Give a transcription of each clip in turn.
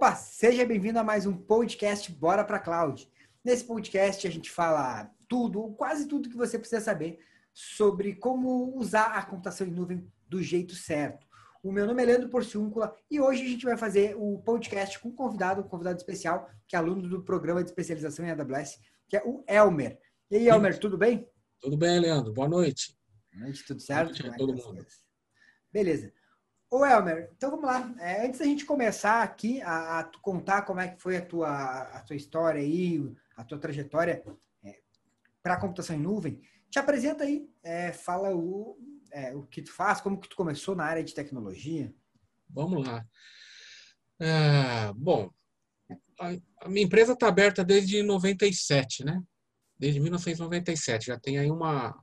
Opa, seja bem-vindo a mais um podcast Bora para Cloud. Nesse podcast a gente fala tudo, quase tudo que você precisa saber sobre como usar a computação em nuvem do jeito certo. O meu nome é Leandro Porciúncula e hoje a gente vai fazer o podcast com um convidado, um convidado especial, que é aluno do programa de especialização em AWS, que é o Elmer. E aí, Elmer, tudo bem? Tudo bem, Leandro. Boa noite. Boa noite, tudo certo? Boa noite a todo mundo. Beleza. Ô Elmer, então vamos lá. É, antes da gente começar aqui a, a, contar como é que foi a tua, a tua história aí, a tua trajetória é, para a computação em nuvem, te apresenta aí, é, fala o, é, o que tu faz, como que tu começou na área de tecnologia. Vamos lá. É, bom, a, a, minha empresa está aberta desde 97, né? Desde 1997, já tem aí uma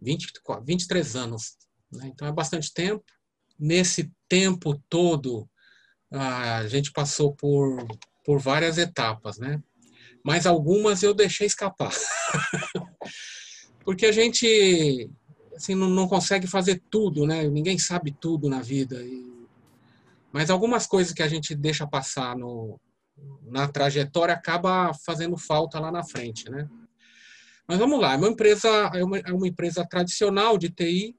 20, 23 anos, né? Então é bastante tempo nesse tempo todo, a gente passou por, por várias etapas, né? Mas algumas eu deixei escapar. Porque a gente assim, não, não, consegue fazer tudo, né? Ninguém sabe tudo na vida. E... Mas algumas coisas que a gente deixa passar no, na trajetória acaba fazendo falta lá na frente, né? Mas vamos lá, é uma empresa, é uma, é uma empresa tradicional de TI,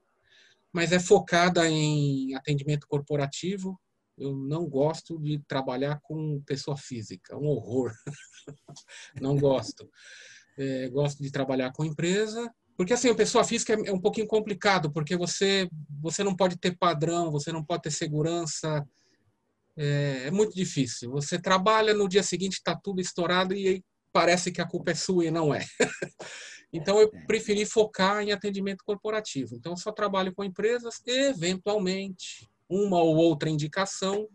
mas é focada em atendimento corporativo. Eu não gosto de trabalhar com pessoa física, um horror. não gosto. É, gosto de trabalhar com empresa, porque assim, a pessoa física é, é um pouquinho complicado, porque você você não pode ter padrão, você não pode ter segurança. É, é muito difícil. Você trabalha no dia seguinte está tudo estourado e parece que a culpa é sua e não é. Então, eu preferi focar em atendimento corporativo. Então, só trabalho com empresas eventualmente, uma ou outra indicação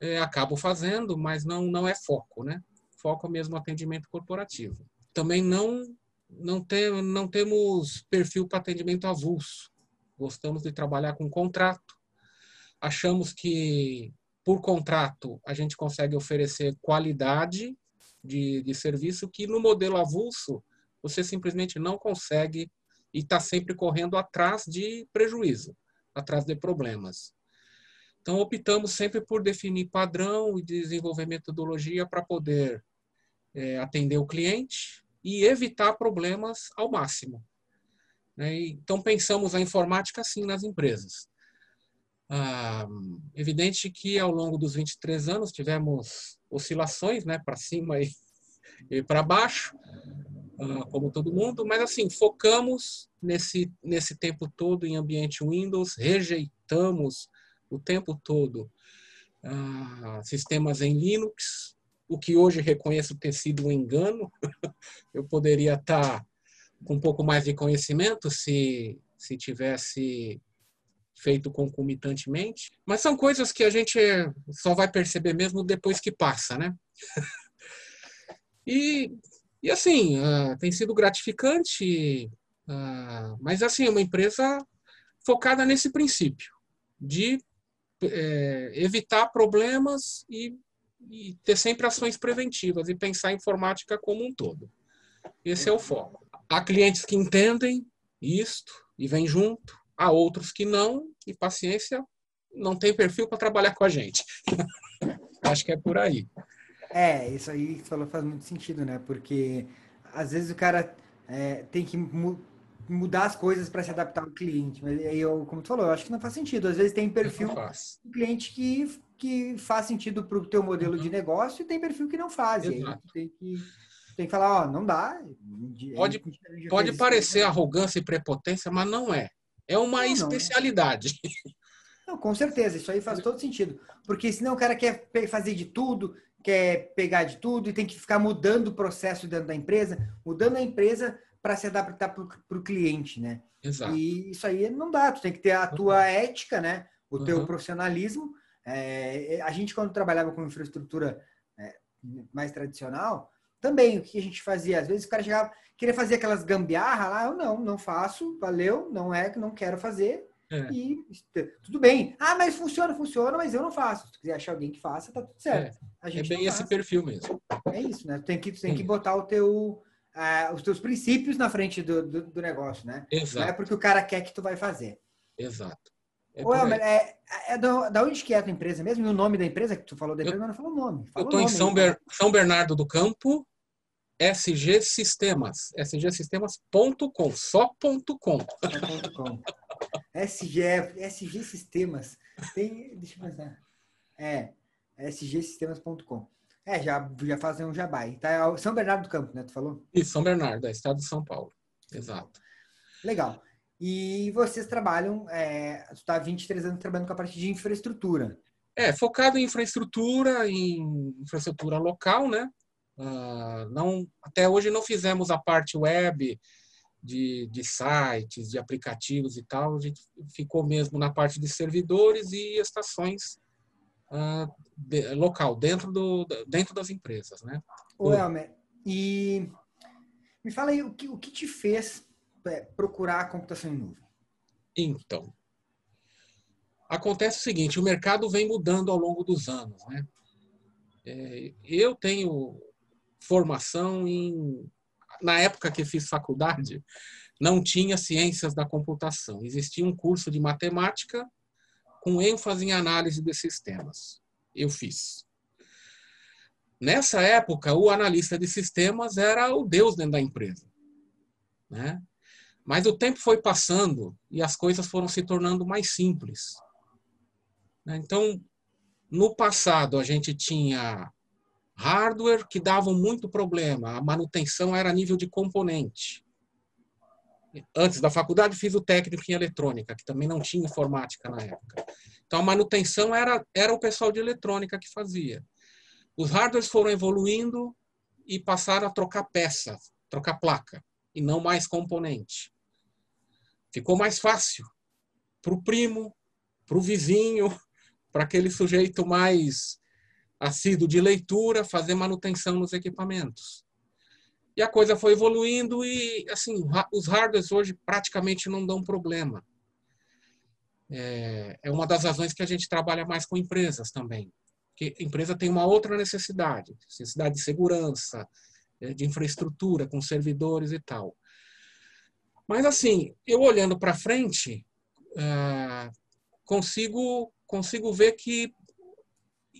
é, acabo fazendo, mas não, não é foco, né? Foco mesmo atendimento corporativo. Também não, não, tem, não temos perfil para atendimento avulso. Gostamos de trabalhar com contrato. Achamos que, por contrato, a gente consegue oferecer qualidade de, de serviço que, no modelo avulso, você simplesmente não consegue e está sempre correndo atrás de prejuízo, atrás de problemas. Então, optamos sempre por definir padrão e desenvolver metodologia para poder é, atender o cliente e evitar problemas ao máximo. Né? Então, pensamos a informática assim nas empresas. Ah, evidente que ao longo dos 23 anos tivemos oscilações né, para cima e, e para baixo, como todo mundo, mas assim, focamos nesse, nesse tempo todo em ambiente Windows, rejeitamos o tempo todo uh, sistemas em Linux, o que hoje reconheço ter sido um engano. Eu poderia estar com um pouco mais de conhecimento se, se tivesse feito concomitantemente, mas são coisas que a gente só vai perceber mesmo depois que passa, né? e e assim, uh, tem sido gratificante, uh, mas assim, é uma empresa focada nesse princípio de é, evitar problemas e, e, ter sempre ações preventivas e pensar a informática como um todo. Esse é o foco. Há clientes que entendem isto e vêm junto, há outros que não, e paciência, não tem perfil para trabalhar com a gente. Acho que é por aí. É, isso aí que você falou faz muito sentido, né? Porque às vezes o cara é, tem que mu mudar as coisas para se adaptar ao cliente. Mas aí eu, como tu falou, eu acho que não faz sentido. Às vezes tem perfil do cliente que, que faz sentido para o teu modelo uhum. de negócio e tem perfil que não faz. Tem que, tem que falar, ó, não dá. Pode, pode parecer isso, arrogância e prepotência, mas não é. É uma não, especialidade. Não, não, com certeza, isso aí faz todo sentido. Porque senão o cara quer fazer de tudo, quer pegar de tudo e tem que ficar mudando o processo dentro da empresa, mudando a empresa para se adaptar para o cliente, né? Exato. E isso aí não dá, tu tem que ter a tua uhum. ética, né? O teu uhum. profissionalismo. É, a gente, quando trabalhava com infraestrutura é, mais tradicional, também o que a gente fazia? Às vezes o cara chegava, queria fazer aquelas gambiarra lá, eu não, não faço, valeu, não é que não quero fazer. É. E tudo bem. Ah, mas funciona, funciona, mas eu não faço. Se tu quiser achar alguém que faça, tá tudo certo. É, é bem esse perfil mesmo. É isso, né? Tu tem que, tu tem que botar o teu, uh, os teus princípios na frente do, do, do, negócio, né? Exato. Não é porque o cara quer que tu vai fazer. Exato. É Ô, Elmer, é, é da, da onde que é a tua empresa mesmo? E o nome da empresa que tu falou da empresa, eu, mas não falou o nome. Fala eu estou em São, Ber, São Bernardo do Campo, SG Sistemas. sgsistemas.com, só.com. Só.com. SG, SG Sistemas. Tem, deixa eu pensar. É, sgsistemas.com. É, já, já fazem um jabai. Tá, é São Bernardo do Campo, né? Tu falou? Isso, São Bernardo, é estado de São Paulo. Exato. Legal. E vocês trabalham, é, tu está há 23 anos trabalhando com a parte de infraestrutura. É, focado em infraestrutura, em infraestrutura local, né? Uh, não, até hoje não fizemos a parte web de, de sites, de aplicativos e tal. A gente ficou mesmo na parte de servidores e estações uh, de, local, dentro, do, dentro das empresas, né? Ô, Elmer, e me fala aí o que, o que te fez é, procurar a computação em nuvem? Então, acontece o seguinte, o mercado vem mudando ao longo dos anos, né? É, eu tenho formação em na época que fiz faculdade não tinha ciências da computação existia um curso de matemática com ênfase em análise de sistemas eu fiz nessa época o analista de sistemas era o deus dentro da empresa né mas o tempo foi passando e as coisas foram se tornando mais simples. Né? Então, no passado, a gente tinha hardware que davam muito problema, a manutenção era a nível de componente. Antes da faculdade, fiz o técnico em eletrônica, que também não tinha informática na época. Então, a manutenção era, era o pessoal de eletrônica que fazia. Os hardwares foram evoluindo e passaram a trocar peça, trocar placa, e não mais componente. Ficou mais fácil para o primo, para o vizinho, para aquele sujeito mais assíduo de leitura, fazer manutenção nos equipamentos. E a coisa foi evoluindo e, assim, os hardwares hoje praticamente não dão problema. É, é uma das razões que a gente trabalha mais com empresas também. Porque a empresa tem uma outra necessidade, necessidade de segurança, é, de infraestrutura, com servidores e tal. Mas assim, eu olhando para frente, uh, consigo consigo ver que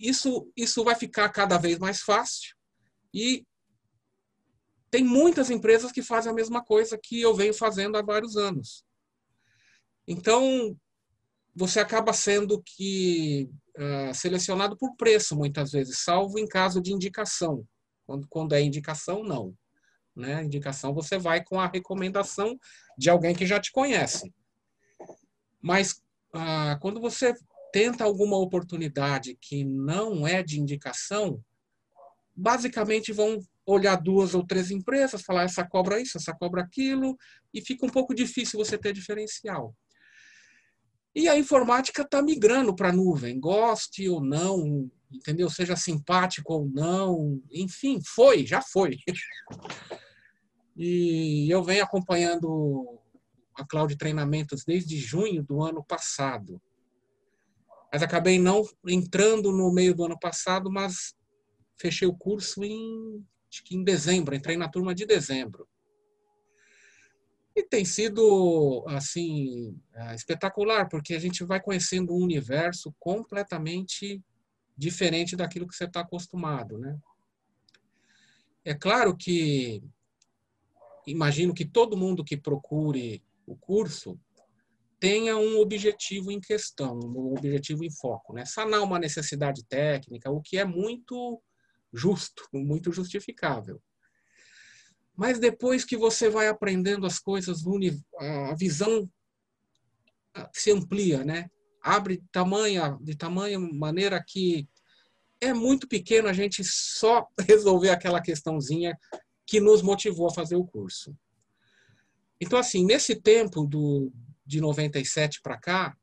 isso isso vai ficar cada vez mais fácil e tem muitas empresas que fazem a mesma coisa que eu venho fazendo há vários anos. Então você acaba sendo que uh, selecionado por preço muitas vezes, salvo em caso de indicação. Quando, quando é indicação, não né? Indicação você vai com a recomendação de alguém que já te conhece. Mas ah, quando você tenta alguma oportunidade que não é de indicação, basicamente vão olhar duas ou três empresas, falar essa cobra isso, essa cobra aquilo, e fica um pouco difícil você ter diferencial. E a informática está migrando para a nuvem, goste ou não, entendeu? Seja simpático ou não, enfim, foi, já foi. E eu venho acompanhando a Cloud Treinamentos desde junho do ano passado. Mas acabei não entrando no meio do ano passado, mas fechei o curso em, em dezembro, entrei na turma de dezembro. E tem sido, assim, é, espetacular, porque a gente vai conhecendo um universo completamente diferente daquilo que você está acostumado, né? É claro que imagino que todo mundo que procure o curso tenha um objetivo em questão, um objetivo em foco, né? Sanar uma necessidade técnica, o que é muito justo, muito justificável. Mas depois que você vai aprendendo as coisas, a visão se amplia, né? Abre tamanha, de tamanha maneira que é muito pequeno a gente só resolver aquela questãozinha que nos motivou a fazer o curso. Então, assim, nesse tempo do, de 97 para cá,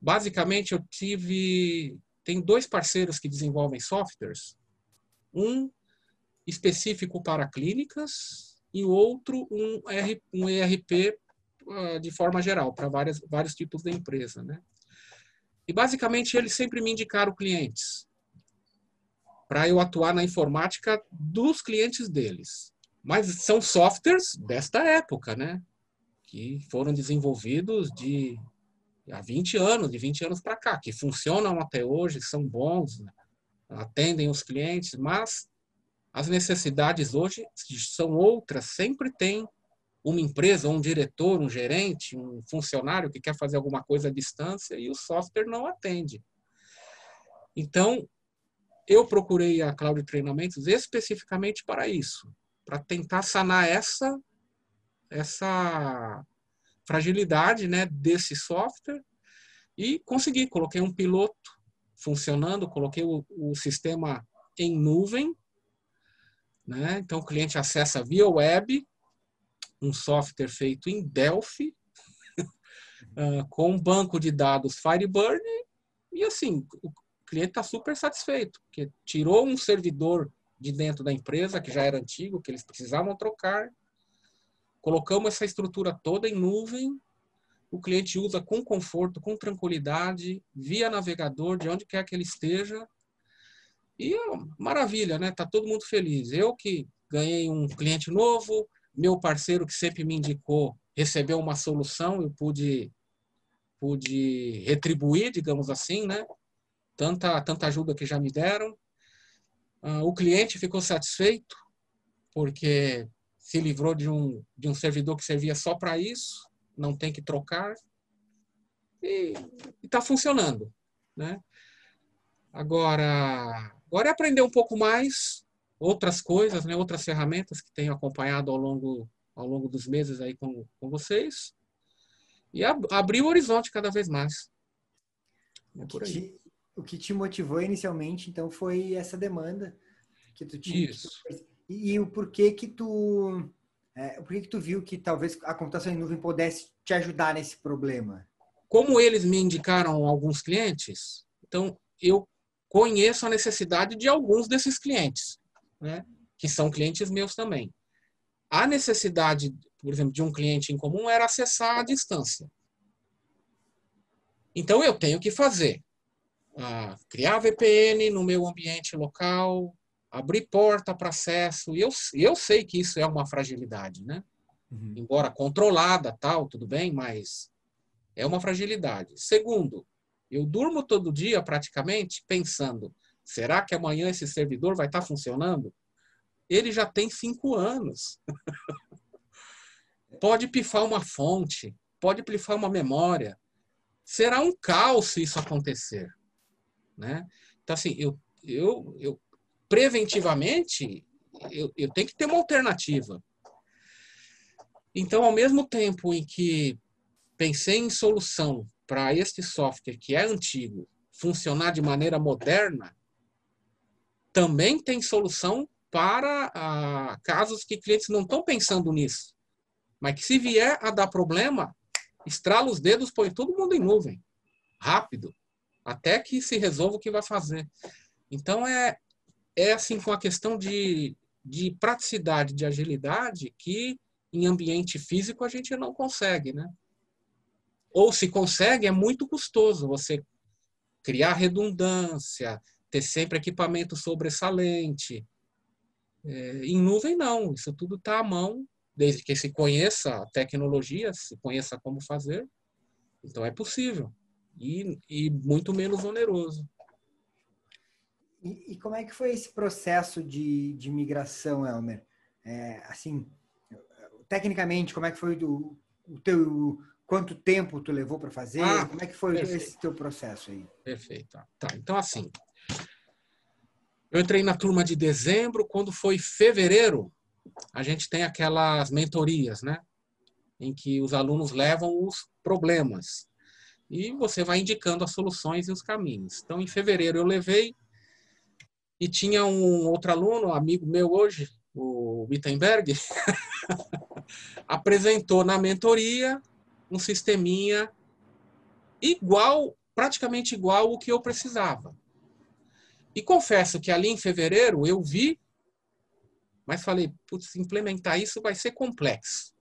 basicamente eu tive. Tem dois parceiros que desenvolvem softwares. Um específico para clínicas e outro um, R, um ERP ah, de forma geral, para vários tipos de empresa. Né? E basicamente eles sempre me indicaram clientes para eu atuar na informática dos clientes deles. Mas são softwares desta época, né? Que foram desenvolvidos de há 20 anos, de 20 anos para cá, que funcionam até hoje, são bons, né? atendem os clientes, mas as necessidades hoje são outras, sempre tem uma empresa, um diretor, um gerente, um funcionário que quer fazer alguma coisa à distância e o software não atende. Então, eu procurei a Cloud Treinamentos especificamente para isso, para tentar sanar essa essa fragilidade, né, desse software e consegui, coloquei um piloto funcionando, coloquei o, o sistema em nuvem, né? Então o cliente acessa via web um software feito em Delphi, uh, com um banco de dados Firebird, e assim, o cliente está super satisfeito, porque tirou um servidor de dentro da empresa, que já era antigo, que eles precisavam trocar, colocamos essa estrutura toda em nuvem, o cliente usa com conforto, com tranquilidade, via navegador, de onde quer que ele esteja, e maravilha, né? Tá todo mundo feliz. Eu que ganhei um cliente novo, meu parceiro que sempre me indicou recebeu uma solução, eu pude pude retribuir, digamos assim, né? Tanta tanta ajuda que já me deram. Uh, o cliente ficou satisfeito porque se livrou de um de um servidor que servia só para isso, não tem que trocar e está funcionando, né? Agora, agora é aprender um pouco mais outras coisas, né, outras ferramentas que tenho acompanhado ao longo, ao longo dos meses aí com, com vocês e ab abrir o horizonte cada vez mais. É por aí. Te, o que te motivou inicialmente, então, foi essa demanda que tu tinha. Isso. Que tu, e, o porquê que tu, é, porquê que tu viu que talvez a computação em nuvem pudesse te ajudar nesse problema? Como eles me indicaram alguns clientes, então eu conheço a necessidade de alguns desses clientes né, que são clientes meus também. A necessidade, por exemplo, de um cliente em comum era acessar à distância. Então eu tenho que fazer ah, criar VPN no meu ambiente local, abrir porta para acesso. E eu, eu sei que isso é uma fragilidade, né? Uhum. Embora controlada, tal, tudo bem, mas é uma fragilidade. Segundo, eu durmo todo dia praticamente pensando Será que amanhã esse servidor vai estar funcionando? Ele já tem cinco anos. pode pifar uma fonte, pode pifar uma memória. Será um caos se isso acontecer. Né? Então, assim, eu, eu, eu preventivamente, eu, eu tenho que ter uma alternativa. Então, ao mesmo tempo em que pensei em solução para este software que é antigo funcionar de maneira moderna, também tem solução para ah, casos que clientes não estão pensando nisso. Mas que se vier a dar problema, estrala os dedos, põe todo mundo em nuvem. Rápido. Até que se resolva o que vai fazer. Então, é, é assim com a questão de, de praticidade, de agilidade, que em ambiente físico a gente não consegue, né? Ou se consegue, é muito custoso você criar redundância, ter sempre equipamento sobressalente. É, em nuvem, não. Isso tudo está à mão, desde que se conheça a tecnologia, se conheça como fazer. Então, é possível. E, e muito menos oneroso. E, e, como é que foi esse processo de, de migração, Elmer? É, assim, tecnicamente, como é que foi do, o teu quanto tempo tu levou para fazer? Ah, como é que foi perfeito. esse teu processo aí? Perfeito. Tá. Então assim, eu entrei na turma de dezembro, quando foi fevereiro, a gente tem aquelas mentorias, né? Em que os alunos levam os problemas e você vai indicando as soluções e os caminhos. Então, em fevereiro eu levei e tinha um outro aluno, amigo meu hoje, o Wittenberg, apresentou na mentoria um sisteminha igual, praticamente igual o que eu precisava. E confesso que ali em fevereiro eu vi, mas falei, putz, implementar isso vai ser complexo.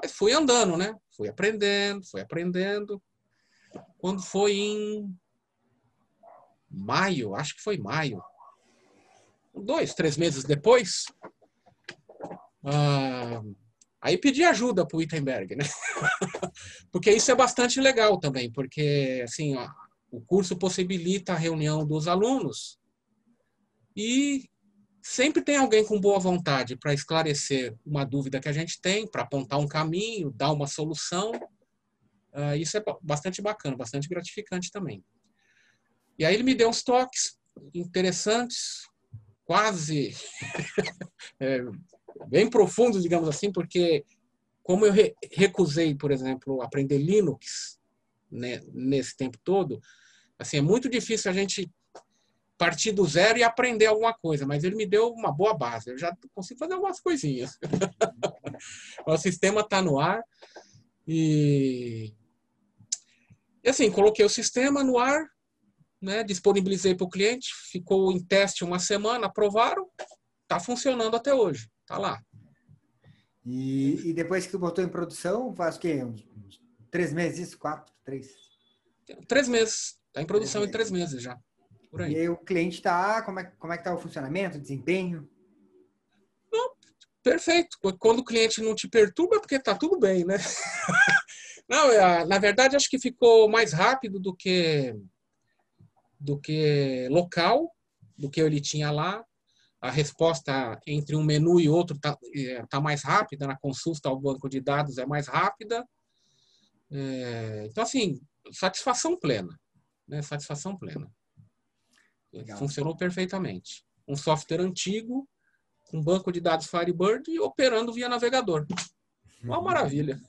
Mas fui andando, né? Fui aprendendo, fui aprendendo. Quando foi em maio, acho que foi maio, dois, três meses depois, ah, Aí pedi ajuda para o Wittenberg, né? porque isso é bastante legal também, porque assim, ó, o curso possibilita a reunião dos alunos e sempre tem alguém com boa vontade para esclarecer uma dúvida que a gente tem, para apontar um caminho, dar uma solução. Uh, isso é bastante bacana, bastante gratificante também. E aí ele me deu uns toques interessantes, quase é, bem profundos, digamos assim, porque como eu re recusei, por exemplo, aprender Linux né, nesse tempo todo, assim é muito difícil a gente partir do zero e aprender alguma coisa, mas ele me deu uma boa base. Eu já consigo fazer algumas coisinhas. o sistema está no ar e, e assim coloquei o sistema no ar, né, disponibilizei para o cliente, ficou em teste uma semana, aprovaram, está funcionando até hoje, está lá. E, e, depois que botou em produção, faz o quê? Uns, uns três meses, quatro, três? Três meses. Está em produção três em três meses já. Por aí. E aí o cliente está, como é, como é que está o funcionamento, o desempenho? Não, perfeito. Quando o cliente não te perturba, é porque está tudo bem, né? não, é, na verdade, acho que ficou mais rápido do que do que local, do que ele tinha lá. A resposta entre um menu e outro está é, tá mais rápida, na consulta ao banco de dados é mais rápida. É, então, assim, satisfação plena. Né? Satisfação plena. Legal. Funcionou perfeitamente. Um software antigo, um banco de dados Firebird e operando via navegador. Uma maravilha.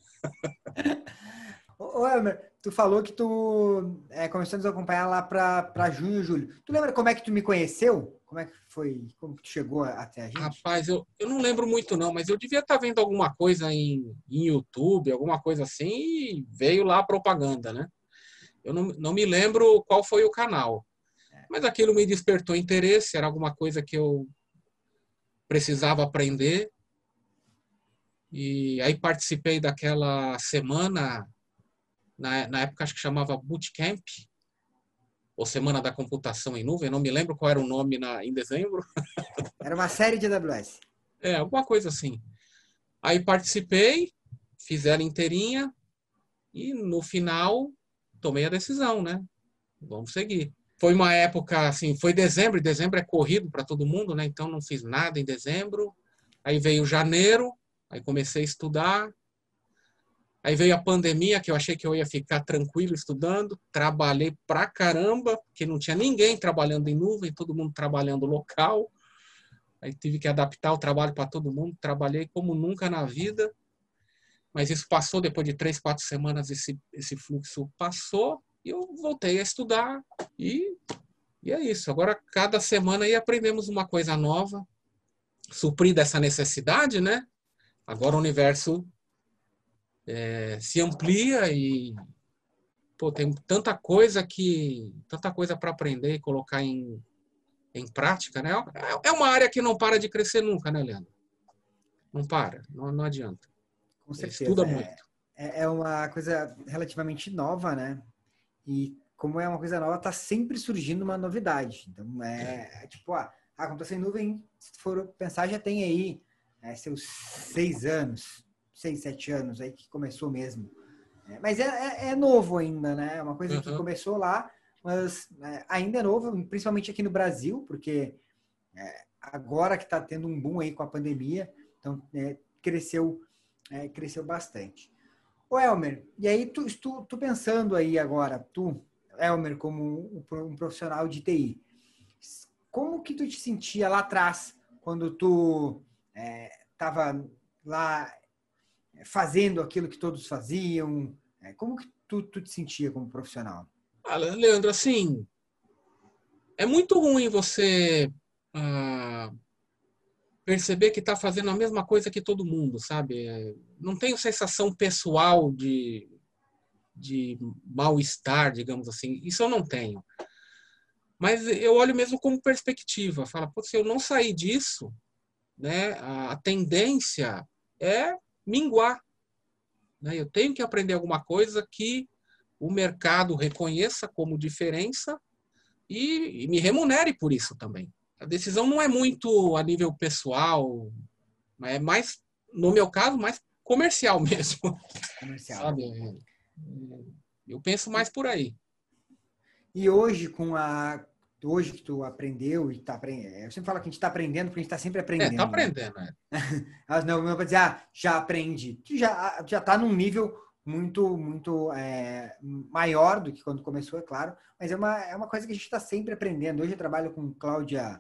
Ô, Elmer, tu falou que tu é, começou a nos acompanhar lá para junho julho. Tu lembra como é que tu me conheceu? Como é que foi? Como que tu chegou até a gente? Rapaz, eu, eu não lembro muito não, mas eu devia estar tá vendo alguma coisa em, em YouTube, alguma coisa assim, e veio lá a propaganda, né? Eu não, não me lembro qual foi o canal. Mas aquilo me despertou interesse, era alguma coisa que eu precisava aprender. E aí participei daquela semana na, na época acho que chamava Bootcamp, ou Semana da Computação em Nuvem, não me lembro qual era o nome na, em dezembro. Era uma série de AWS. É, alguma coisa assim. Aí participei, fiz ela inteirinha e no final tomei a decisão, né? Vamos seguir. Foi uma época assim, foi dezembro, e dezembro é corrido para todo mundo, né? Então não fiz nada em dezembro. Aí veio janeiro, aí comecei a estudar, Aí veio a pandemia, que eu achei que eu ia ficar tranquilo estudando. Trabalhei pra caramba, porque não tinha ninguém trabalhando em nuvem, todo mundo trabalhando local. Aí tive que adaptar o trabalho para todo mundo. Trabalhei como nunca na vida. Mas isso passou, depois de três, quatro semanas, esse, esse fluxo passou. E eu voltei a estudar. E, e é isso. Agora, cada semana aí aprendemos uma coisa nova. Suprir dessa necessidade, né? Agora o universo é, se amplia e pô, tem tanta coisa que tanta coisa para aprender e colocar em, em prática, né? É, é uma área que não para de crescer nunca, né, Leandro? Não para, não, não adianta. Com certeza. Estuda é, muito. É, é uma coisa relativamente nova, né? E como é uma coisa nova, está sempre surgindo uma novidade. Então, é, é. tipo, ah, a computação em nuvem, se for pensar, já tem aí é, seus seis anos, seis, sete anos aí que começou mesmo. É, mas é, é, é, novo ainda, né? É uma coisa uhum. que começou lá, mas é, ainda é novo, principalmente aqui no Brasil, porque é, agora que está tendo um boom aí com a pandemia, então é, cresceu, cresceu bastante. Ô Elmer, e aí tu, tu, tu, pensando aí agora, tu, Elmer, como um profissional de TI, como que tu te sentia lá atrás, quando tu estava lá fazendo aquilo que todos faziam? É, como que tu, tu te sentia como profissional? Ah, Leandro, assim, é muito ruim você ah, perceber que está fazendo a mesma coisa que todo mundo, sabe? É, não tenho sensação pessoal de, de mal-estar, digamos assim. Isso eu não tenho. Mas eu olho mesmo como perspectiva. Fala, se eu não sair disso, né, a tendência é minguar. Né? Eu tenho que aprender alguma coisa que o mercado reconheça como diferença e, e me remunere por isso também. A decisão não é muito a nível pessoal, é mais, no meu caso, mais comercial mesmo. Comercial. Sabe? É, eu penso mais por aí. E hoje, com a. Hoje que tu aprendeu e tá aprendendo. Eu sempre falo que a gente está aprendendo, porque a gente está sempre aprendendo. É, tá aprendendo, né? Elas não vão dizer, ah, já aprendi. Tu já, já tá num nível muito, muito é, maior do que quando começou, é claro, mas é uma, é uma coisa que a gente está sempre aprendendo. Hoje eu trabalho com Cláudia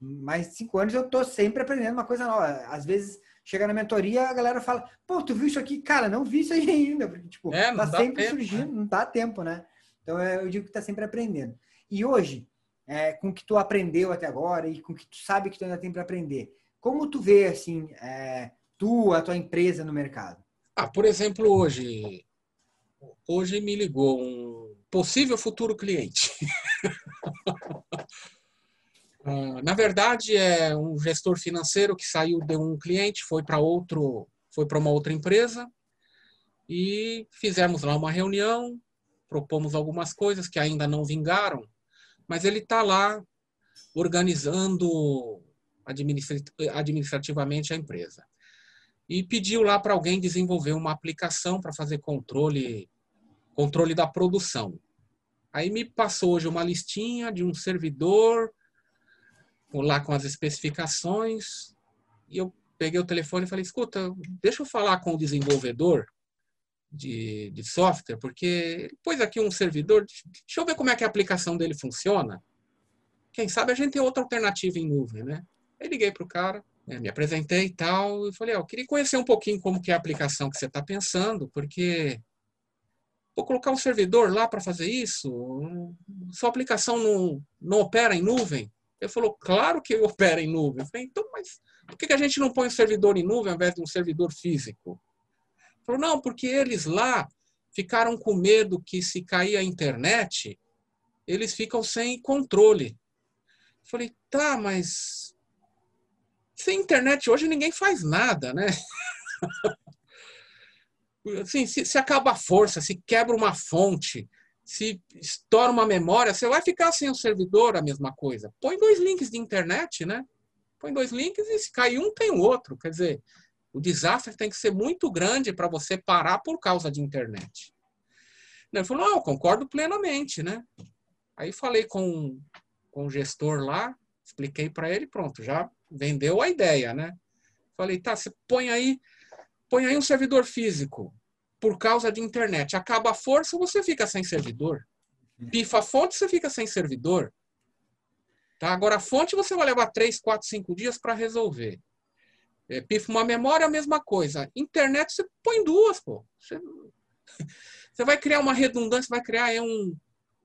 mais de cinco anos, eu estou sempre aprendendo uma coisa nova. Às vezes chega na mentoria, a galera fala, pô, tu viu isso aqui? Cara, não vi isso aí ainda, porque, tipo, é, tá sempre tempo, surgindo, né? não dá tempo, né? Então, é, eu digo que tá sempre aprendendo. E hoje, é, com o que tu aprendeu até agora e com o que tu sabe que tu ainda tem para aprender, como tu vê, assim, é, tu, a tua empresa no mercado? Ah, por exemplo, hoje, hoje me ligou um possível futuro cliente. Ah, na verdade, é um gestor financeiro que saiu de um cliente, foi para outro, foi para uma outra empresa e fizemos lá uma reunião, propomos algumas coisas que ainda não vingaram, mas ele está lá organizando administrativamente a empresa. E pediu lá para alguém desenvolver uma aplicação para fazer controle, controle da produção. Aí me passou hoje uma listinha de um servidor lá com as especificações e eu peguei o telefone e falei, escuta, deixa eu falar com o desenvolvedor de, de software, porque pôs aqui um servidor, deixa eu ver como é que a aplicação dele funciona. Quem sabe a gente tem outra alternativa em nuvem, né? Aí liguei para o cara, né, me apresentei e tal, e falei, eu queria conhecer um pouquinho como que é a aplicação que você está pensando, porque vou colocar um servidor lá para fazer isso, sua aplicação não, não opera em nuvem. Ele falou, claro que opera em nuvem. Eu falei, então, mas por que a gente não põe um servidor em nuvem ao invés de um servidor físico? Falou, não, porque eles lá ficaram com medo que se cair a internet, eles ficam sem controle. Falei, tá, mas sem internet hoje ninguém faz nada, né? assim, se, se acaba a força, se quebra uma fonte, se estoura uma memória, você vai ficar sem o servidor, a mesma coisa. Põe dois links de internet, né? Põe dois links e se cair um, tem o outro. Quer dizer, o desastre tem que ser muito grande para você parar por causa de internet. Ele falou, não, eu concordo plenamente, né? Aí falei com, com o gestor lá, expliquei para ele, pronto, já vendeu a ideia, né? Falei, tá, você põe aí, põe aí um servidor físico por causa de internet. Acaba a força, você fica sem servidor. Pifa a fonte, você fica sem servidor. Tá? Agora, a fonte você vai levar 3, 4, 5 dias para resolver. É, pifa uma memória, a mesma coisa. Internet, você põe duas, pô. Você, você vai criar uma redundância, vai criar um,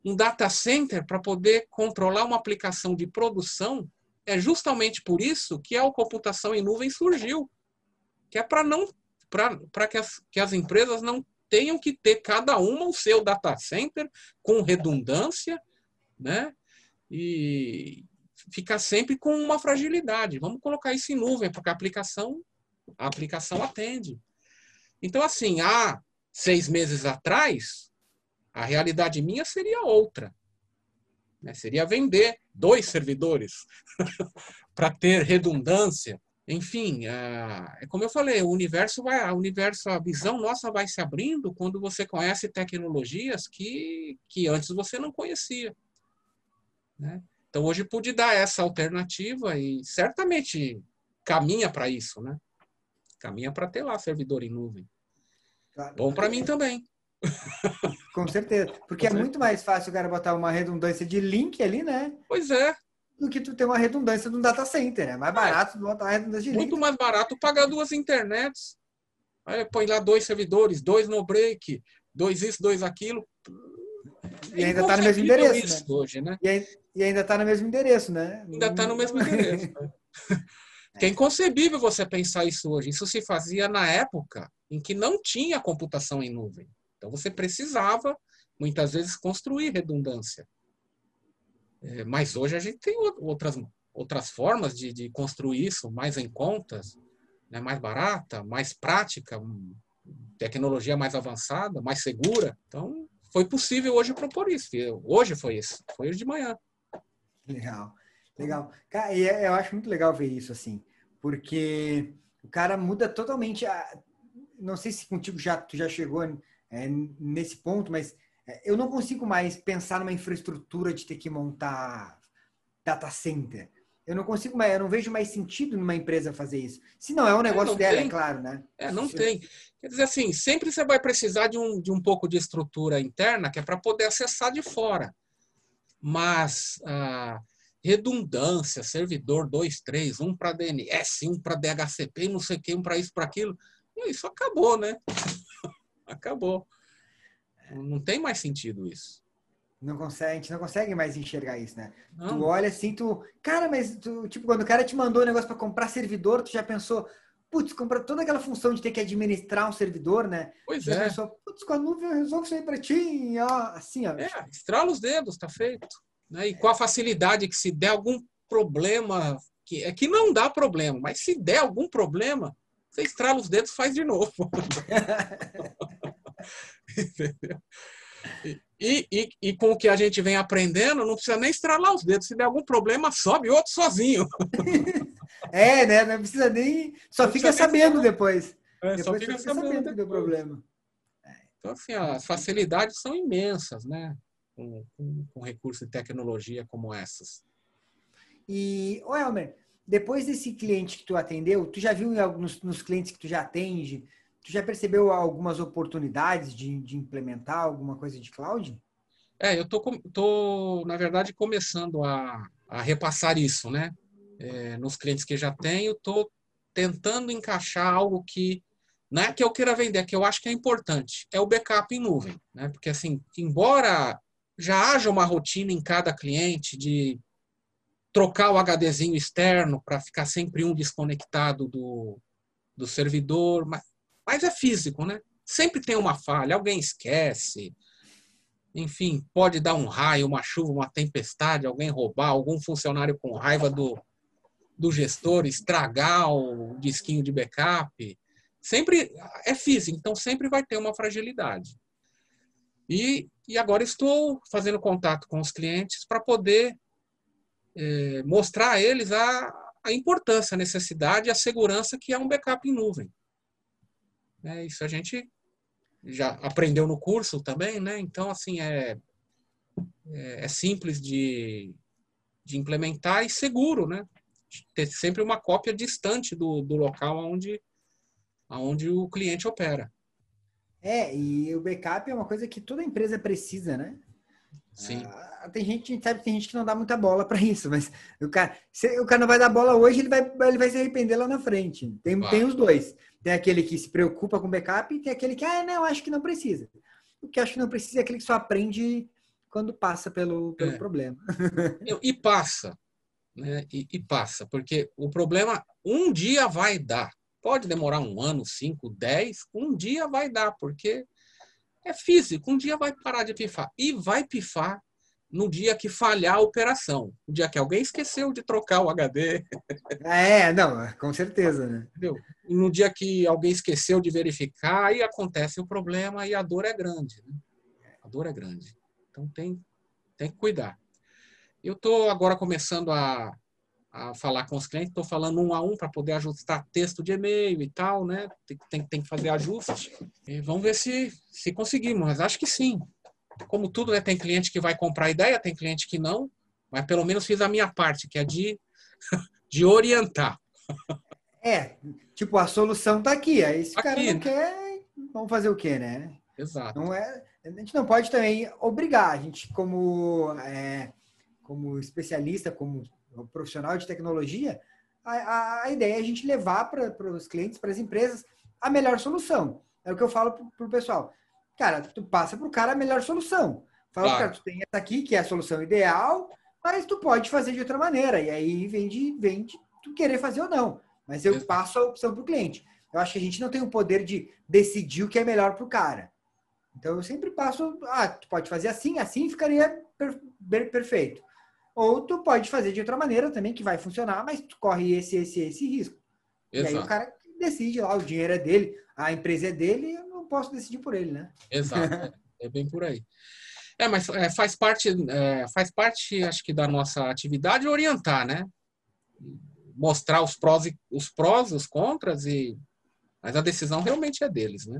um data center para poder controlar uma aplicação de produção. É justamente por isso que a computação em nuvem surgiu. Que é para não para que as, que as empresas não tenham que ter cada uma o seu data center com redundância, né? E ficar sempre com uma fragilidade. Vamos colocar isso em nuvem, porque a aplicação, a aplicação atende. Então, assim, há seis meses atrás, a realidade minha seria outra. Né? Seria vender dois servidores para ter redundância, enfim, é como eu falei, o universo vai, o universo, a visão nossa vai se abrindo quando você conhece tecnologias que, que antes você não conhecia. Né? Então hoje pude dar essa alternativa e certamente caminha para isso, né? Caminha para ter lá servidor em nuvem. Claro. Bom para mim também. Com certeza. Porque Com é muito mais fácil o cara botar uma redundância de link ali, né? Pois é do que tu ter uma redundância de um data center. É mais barato é. botar uma redundância de Muito mais barato pagar duas internets. Aí põe lá dois servidores, dois no break, dois isso, dois aquilo. E ainda está no mesmo endereço. Né? Hoje, né? E, ainda está no mesmo endereço, né? Ainda está no mesmo endereço. Né? É inconcebível você pensar isso hoje. Isso se fazia na época em que não tinha computação em nuvem. Então você precisava, muitas vezes, construir redundância. É, mas hoje a gente tem outras, outras formas de, de construir isso, mais em contas, né, mais barata, mais prática, tecnologia mais avançada, mais segura. Então, foi possível hoje propor isso. Hoje foi isso, foi hoje de manhã. Legal, legal. Cara, é, eu acho muito legal ver isso assim, porque o cara muda totalmente a não sei se contigo já tu já chegou é, nesse ponto, mas é, eu não consigo mais pensar numa infraestrutura de ter que montar data center. Eu não consigo mais, eu não vejo mais sentido numa empresa fazer isso. Se não é um negócio é, dela, tem. é claro, né? É, não tem. Quer dizer assim, sempre você vai precisar de um, de um pouco de estrutura interna que é para poder acessar de fora. Mas a redundância, servidor 2, 3, um para DNS, um para DHCP, não sei o que, um para isso, para aquilo, isso acabou, né? acabou. Não tem mais sentido isso. Não consegue, a gente não consegue mais enxergar isso, né? Não. Tu olha assim, tu. Cara, mas tu, tipo, quando o cara te mandou um negócio para comprar servidor, tu já pensou, putz, comprar toda aquela função de ter que administrar um servidor, né? Pois já é. Pensou, putz, com a nuvem eu resolvo isso aí para ti, ó, assim, ó. É, estrala os dedos, tá feito. Né? E com a facilidade que se der algum problema, que é que não dá problema, mas se der algum problema, você estrala os dedos, faz de novo. Entendeu? E, e, e, com o que a gente vem aprendendo, não precisa nem estralar os dedos. Se der algum problema, sobe outro sozinho. É, né? Não precisa nem. Só não fica sabendo nem... depois. É, depois só fica, fica sabendo, sabendo deu problema. Então, assim, as facilidades são imensas, né? Com, com, com recursos de tecnologia como essas. E, ô Elmer, depois desse cliente que tu atendeu, tu já viu nos, nos clientes que tu já atende, Tu já percebeu algumas oportunidades de, de implementar alguma coisa de cloud? É, eu tô, tô na verdade, começando a, a repassar isso, né? É, nos clientes que já tenho, tô tentando encaixar algo que não é que eu queira vender, é que eu acho que é importante, é o backup em nuvem, né? Porque assim, embora já haja uma rotina em cada cliente de trocar o HDzinho externo para ficar sempre um desconectado do, do servidor, mas mas é físico, né? Sempre tem uma falha, alguém esquece. Enfim, pode dar um raio, uma chuva, uma tempestade, alguém roubar, algum funcionário com raiva do, do gestor estragar o disquinho de backup. Sempre é físico, então sempre vai ter uma fragilidade. E, e agora estou fazendo contato com os clientes para poder é, mostrar a eles a, a importância, a necessidade e a segurança que é um backup em nuvem. Né? Isso a gente já aprendeu no curso também, né? Então, assim, é, é, é simples de, de implementar e seguro, né? Ter sempre uma cópia distante do, do local onde, onde o cliente opera. É, e o backup é uma coisa que toda empresa precisa, né? Sim. Ah, tem gente, a gente sabe que tem gente que não dá muita bola para isso, mas o cara, se o cara não vai dar bola hoje, ele vai, ele vai se arrepender lá na frente. Tem, tem os dois. Tem aquele que se preocupa com backup e tem aquele que, ah, não, acho que não precisa. O que acho que não precisa é aquele que só aprende quando passa pelo, pelo é. problema. E passa, né? E, e, passa, porque o problema um dia vai dar. Pode demorar um ano, cinco, dez, um dia vai dar, porque é físico, um dia vai parar de pifar. E vai pifar no dia que falhar a operação, no dia que alguém esqueceu de trocar o HD. É, não, com certeza, né? Entendeu? No dia que alguém esqueceu de verificar, aí acontece o problema e a dor é grande. Né? A dor é grande. Então tem, tem que cuidar. Eu estou agora começando a, a falar com os clientes, estou falando um a um para poder ajustar texto de e-mail e tal, né? Tem, tem, tem que fazer ajuste. E vamos ver se, se conseguimos, mas acho que sim como tudo, né, tem cliente que vai comprar ideia, tem cliente que não, mas pelo menos fiz a minha parte, que é de, de orientar. É, tipo, a solução está aqui. Aí se o cara não né? quer, vamos fazer o quê, né? Exato. Não é, a gente não pode também obrigar. A gente, como, é, como especialista, como profissional de tecnologia, a, a, a ideia é a gente levar para os clientes, para as empresas, a melhor solução. É o que eu falo para o pessoal cara, tu passa para o cara a melhor solução. Fala, claro. cara, tu tem essa aqui, que é a solução ideal, mas tu pode fazer de outra maneira. E aí vem de, vem de tu querer fazer ou não. Mas eu passo a opção para o cliente. Eu acho que a gente não tem o poder de decidir o que é melhor para o cara. Então eu sempre passo, ah, tu pode fazer assim, assim ficaria per perfeito. Ou tu pode fazer de outra maneira também, que vai funcionar, mas tu corre esse, esse, esse risco. Exato. E aí o cara decide lá, o dinheiro é dele, a empresa é dele, posso decidir por ele, né? Exato, é, é bem por aí. É, mas é, faz parte, é, faz parte, acho que da nossa atividade orientar, né? Mostrar os prós, e, os prós, os contras e Mas a decisão realmente é deles, né?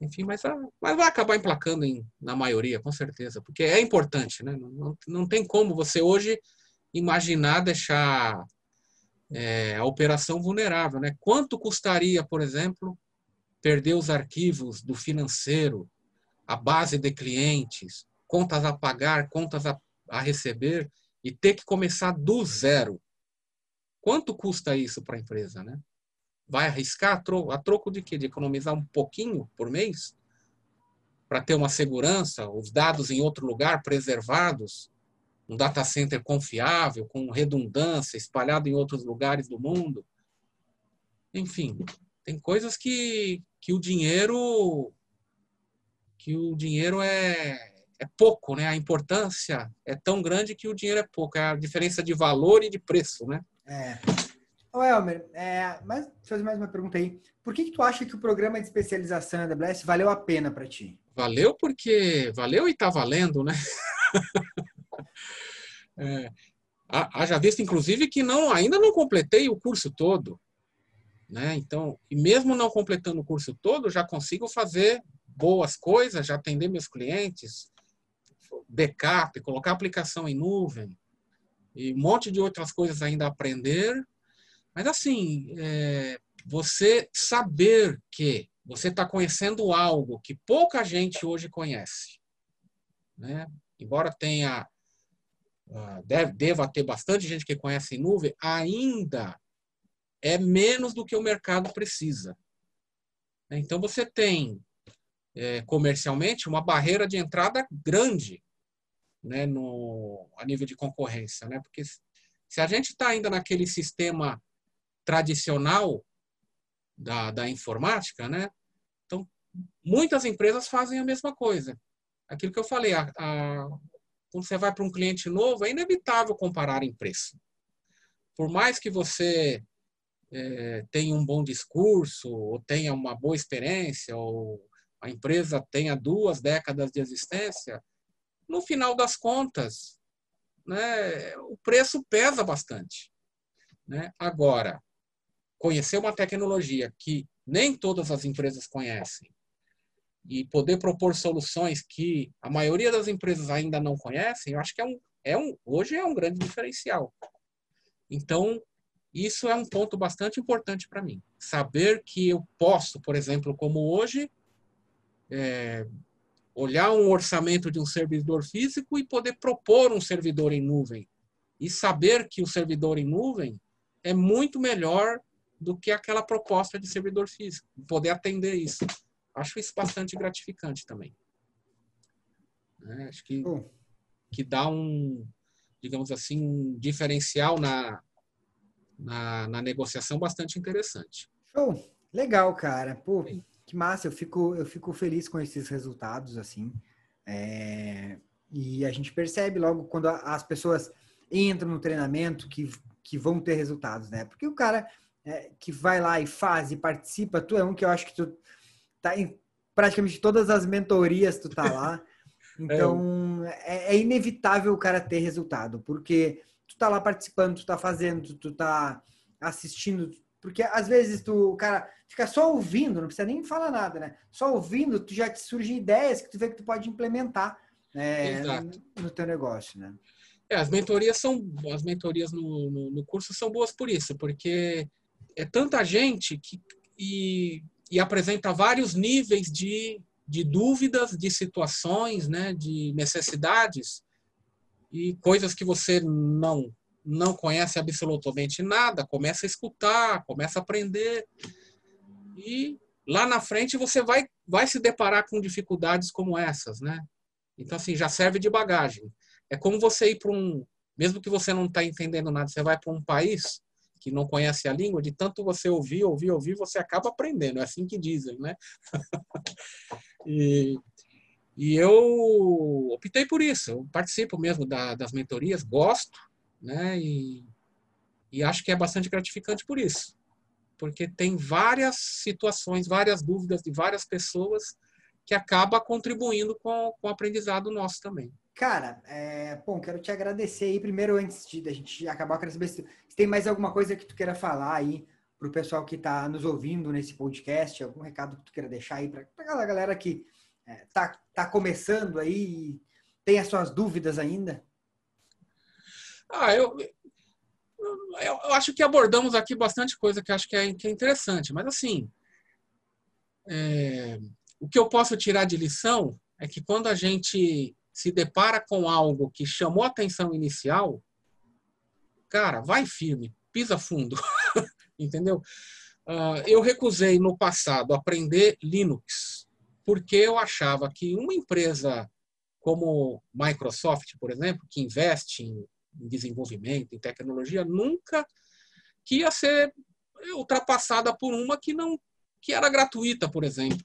Enfim, mas, mas vai acabar emplacando em, na maioria, com certeza, porque é importante, né? Não, não, não tem como você hoje imaginar deixar é, a operação vulnerável, né? Quanto custaria, por exemplo, perder os arquivos do financeiro, a base de clientes, contas a pagar, contas a, a receber e ter que começar do zero? Quanto custa isso para a empresa, né? vai arriscar a a troco de quê? De economizar um pouquinho por mês? Para ter uma segurança, os dados em outro lugar preservados, um data center confiável, com redundância, espalhado em outros lugares do mundo. Enfim, tem coisas que, que o dinheiro que o dinheiro é, é pouco, né? A importância é tão grande que o dinheiro é pouco. É a diferença de valor e de preço, né? É. Ô, Elmer, é, mas deixa eu fazer mais uma pergunta aí. Por que, que tu acha que o programa de especialização da AWS valeu a pena para ti? Valeu porque valeu e está valendo, né? é, haja visto, inclusive, que não ainda não completei o curso todo. Né? Então, e mesmo não completando o curso todo, já consigo fazer boas coisas, já atender meus clientes, backup, colocar aplicação em nuvem e um monte de outras coisas ainda a aprender mas assim, é, você saber que você está conhecendo algo que pouca gente hoje conhece, né? embora tenha ah, deve, deva ter bastante gente que conhece em nuvem, ainda é menos do que o mercado precisa. Então você tem é, comercialmente uma barreira de entrada grande né, no, a nível de concorrência, né? Porque se a gente está ainda naquele sistema tradicional da, da informática, né? Então, muitas empresas fazem a mesma coisa. Aquilo que eu falei, a, a, quando você vai para um cliente novo, é inevitável comparar em preço. Por mais que você é, tenha um bom discurso, ou tenha uma boa experiência, ou a empresa tenha duas décadas de existência, no final das contas, né, o preço pesa bastante. Né? Agora, conhecer uma tecnologia que nem todas as empresas conhecem e poder propor soluções que a maioria das empresas ainda não conhecem, eu acho que é um, é um hoje é um grande diferencial. Então, isso é um ponto bastante importante para mim. Saber que eu posso, por exemplo, como hoje, é, olhar um orçamento de um servidor físico e poder propor um servidor em nuvem. E saber que o servidor em nuvem é muito melhor do que aquela proposta de servidor físico, poder atender isso. Acho isso bastante gratificante também. É, acho que, que dá um, digamos assim, um diferencial na, na, na negociação bastante interessante. Show! Legal, cara. Pô, Sim. que massa. Eu fico, eu fico feliz com esses resultados, assim. É... E a gente percebe logo quando as pessoas entram no treinamento que, que vão ter resultados, né? Porque o cara é, que vai lá e faz e participa, tu é um que eu acho que tu tá em praticamente todas as mentorias, tu tá lá. Então, é, é inevitável o cara ter resultado, porque tu tá lá participando, tu tá fazendo, tu, tá assistindo, porque às vezes tu, o cara fica só ouvindo, não precisa nem falar nada, né? Só ouvindo, tu já te surgem ideias que tu vê que tu pode implementar né, no, no teu negócio, né? É, as mentorias são as mentorias no, no, no, curso são boas por isso, porque é tanta gente que e, e apresenta vários níveis de, de dúvidas, de situações, né, de necessidades e coisas que você não não conhece absolutamente nada, começa a escutar, começa a aprender e lá na frente você vai vai se deparar com dificuldades como essas, né? Então assim já serve de bagagem. É como você ir para um, mesmo que você não está entendendo nada, você vai para um país que não conhece a língua, de tanto você ouvir, ouvir, ouvir, você acaba aprendendo. É assim que dizem, né? e, e eu optei por isso. Eu participo mesmo da, das mentorias, gosto, né? E, e acho que é bastante gratificante por isso. Porque tem várias situações, várias dúvidas de várias pessoas que acaba contribuindo com, com o aprendizado nosso também. Cara, é, bom, quero te agradecer aí. Primeiro, antes de a gente acabar, quero saber se, se, tem mais alguma coisa que tu queira falar aí para o pessoal que está nos ouvindo nesse podcast? Algum recado que tu queira deixar aí para aquela galera que está é, tá, começando aí tem as suas dúvidas ainda? Ah, eu, eu, eu, acho que abordamos aqui bastante coisa que acho que é, que é interessante, mas assim, é, o que eu posso tirar de lição é que quando a gente se depara com algo que chamou atenção inicial, cara, vai firme, pisa fundo, entendeu? Uh, eu recusei no passado aprender Linux porque eu achava que uma empresa como Microsoft, por exemplo, que investe em desenvolvimento, em tecnologia, nunca que ia ser ultrapassada por uma que não que era gratuita, por exemplo.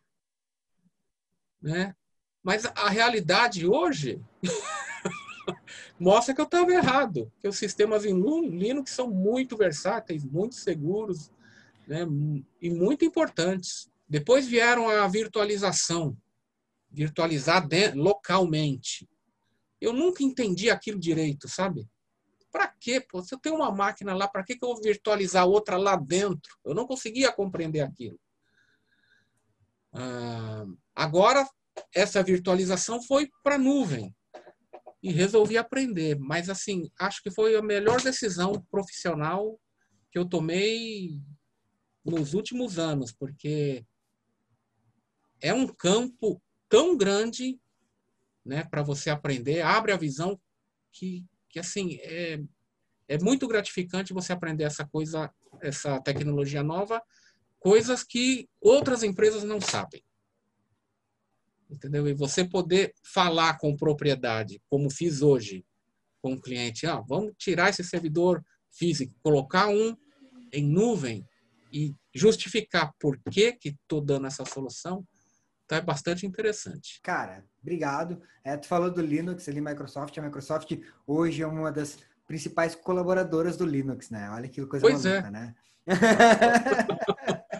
Né? Mas a realidade hoje mostra que eu estava errado, que os sistemas em Linux são muito versáteis, muito seguros né? e muito importantes. Depois vieram a virtualização, virtualizar localmente. Eu nunca entendi aquilo direito, sabe? Para quê? Pô? Se eu tenho uma máquina lá, para que, eu vou virtualizar outra lá dentro? Eu não conseguia compreender aquilo. Ah, agora, essa virtualização foi para nuvem e resolvi aprender. Mas, assim, acho que foi a melhor decisão profissional que eu tomei nos últimos anos, porque é um campo tão grande né, para você aprender, abre a visão que que assim é, é muito gratificante você aprender essa coisa, essa tecnologia nova, coisas que outras empresas não sabem. Entendeu? E você poder falar com propriedade, como fiz hoje com o cliente, ah, vamos tirar esse servidor físico, colocar um em nuvem e justificar por que estou dando essa solução, então é bastante interessante. Cara, obrigado. É, tu falou do Linux ali, Microsoft. A Microsoft hoje é uma das principais colaboradoras do Linux, né? Olha que coisa pois maluca, é. né?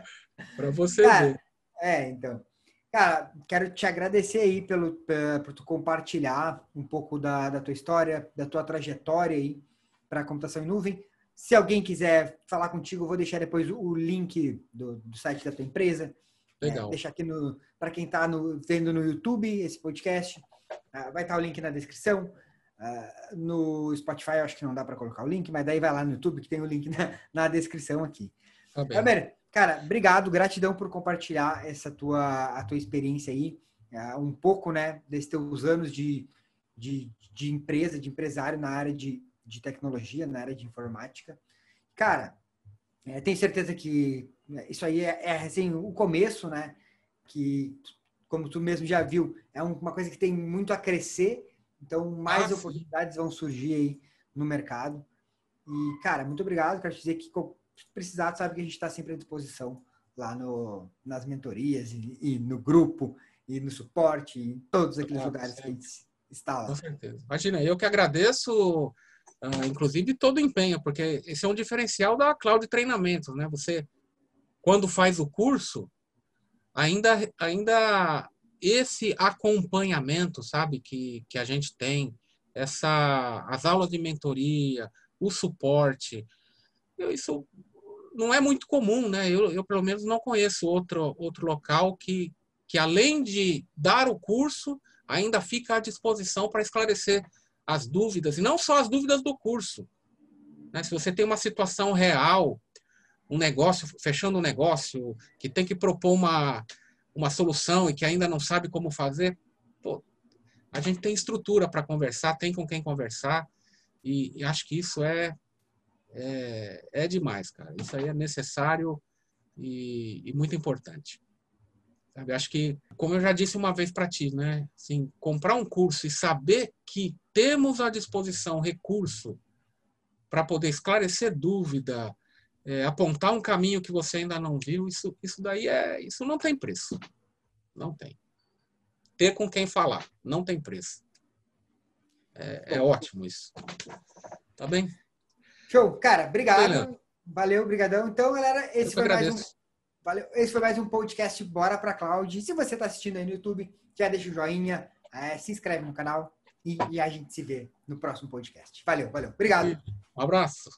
Para você Cara, ver. É, então. Cara, quero te agradecer aí pelo, por tu compartilhar um pouco da, da tua história, da tua trajetória aí para a computação em nuvem. Se alguém quiser falar contigo, eu vou deixar depois o link do, do site da tua empresa. Legal. É, deixar aqui no para quem está vendo no YouTube esse podcast, uh, vai estar tá o link na descrição. Uh, no Spotify eu acho que não dá para colocar o link, mas daí vai lá no YouTube que tem o link na, na descrição aqui. Tá Gaber, cara, obrigado, gratidão por compartilhar essa tua a tua experiência aí, uh, um pouco, né, desses teus anos de, de, de empresa, de empresário na área de, de tecnologia, na área de informática. Cara, é, tenho certeza que isso aí é, é assim, o começo, né? Que, como tu mesmo já viu, é uma coisa que tem muito a crescer. Então, mais ah, oportunidades vão surgir aí no mercado. E, cara, muito obrigado. Quero te dizer que, se precisar, sabe que a gente está sempre à disposição lá no, nas mentorias e, e, no grupo e no suporte, em todos aqueles ah, lugares que a gente está lá. Com certeza. Imagina, eu que agradeço Uh, inclusive todo empenho, porque esse é um diferencial da Cloud Treinamentos, né? Você, quando faz o curso, ainda, ainda esse acompanhamento, sabe, que, que a gente tem, essa, as aulas de mentoria, o suporte, eu, isso não é muito comum, né? Eu, eu pelo menos não conheço outro, outro local que, que além de dar o curso, ainda fica à disposição para esclarecer as dúvidas, e não só as dúvidas do curso. Né? Se você tem uma situação real, um negócio, fechando um negócio, que tem que propor uma, uma solução e que ainda não sabe como fazer, pô, a gente tem estrutura para conversar, tem com quem conversar, e, e acho que isso é, é, é, demais, cara. Isso aí é necessário e, e muito importante. Sabe? Acho que, como eu já disse uma vez para ti, né? Assim, comprar um curso e saber que temos à disposição recurso para poder esclarecer dúvida, é, apontar um caminho que você ainda não viu, isso, isso daí é, isso não tem preço. Não tem. Ter com quem falar, não tem preço. É, é ótimo isso. Tá bem? Show, cara, obrigado. Valeu, obrigadão. Então, galera, esse foi mais um Valeu. Esse foi mais um podcast Bora Pra Cloud. Se você está assistindo aí no YouTube, já deixa o joinha, é, se inscreve no canal e, e a gente se vê no próximo podcast. Valeu, valeu. Obrigado. Um abraço.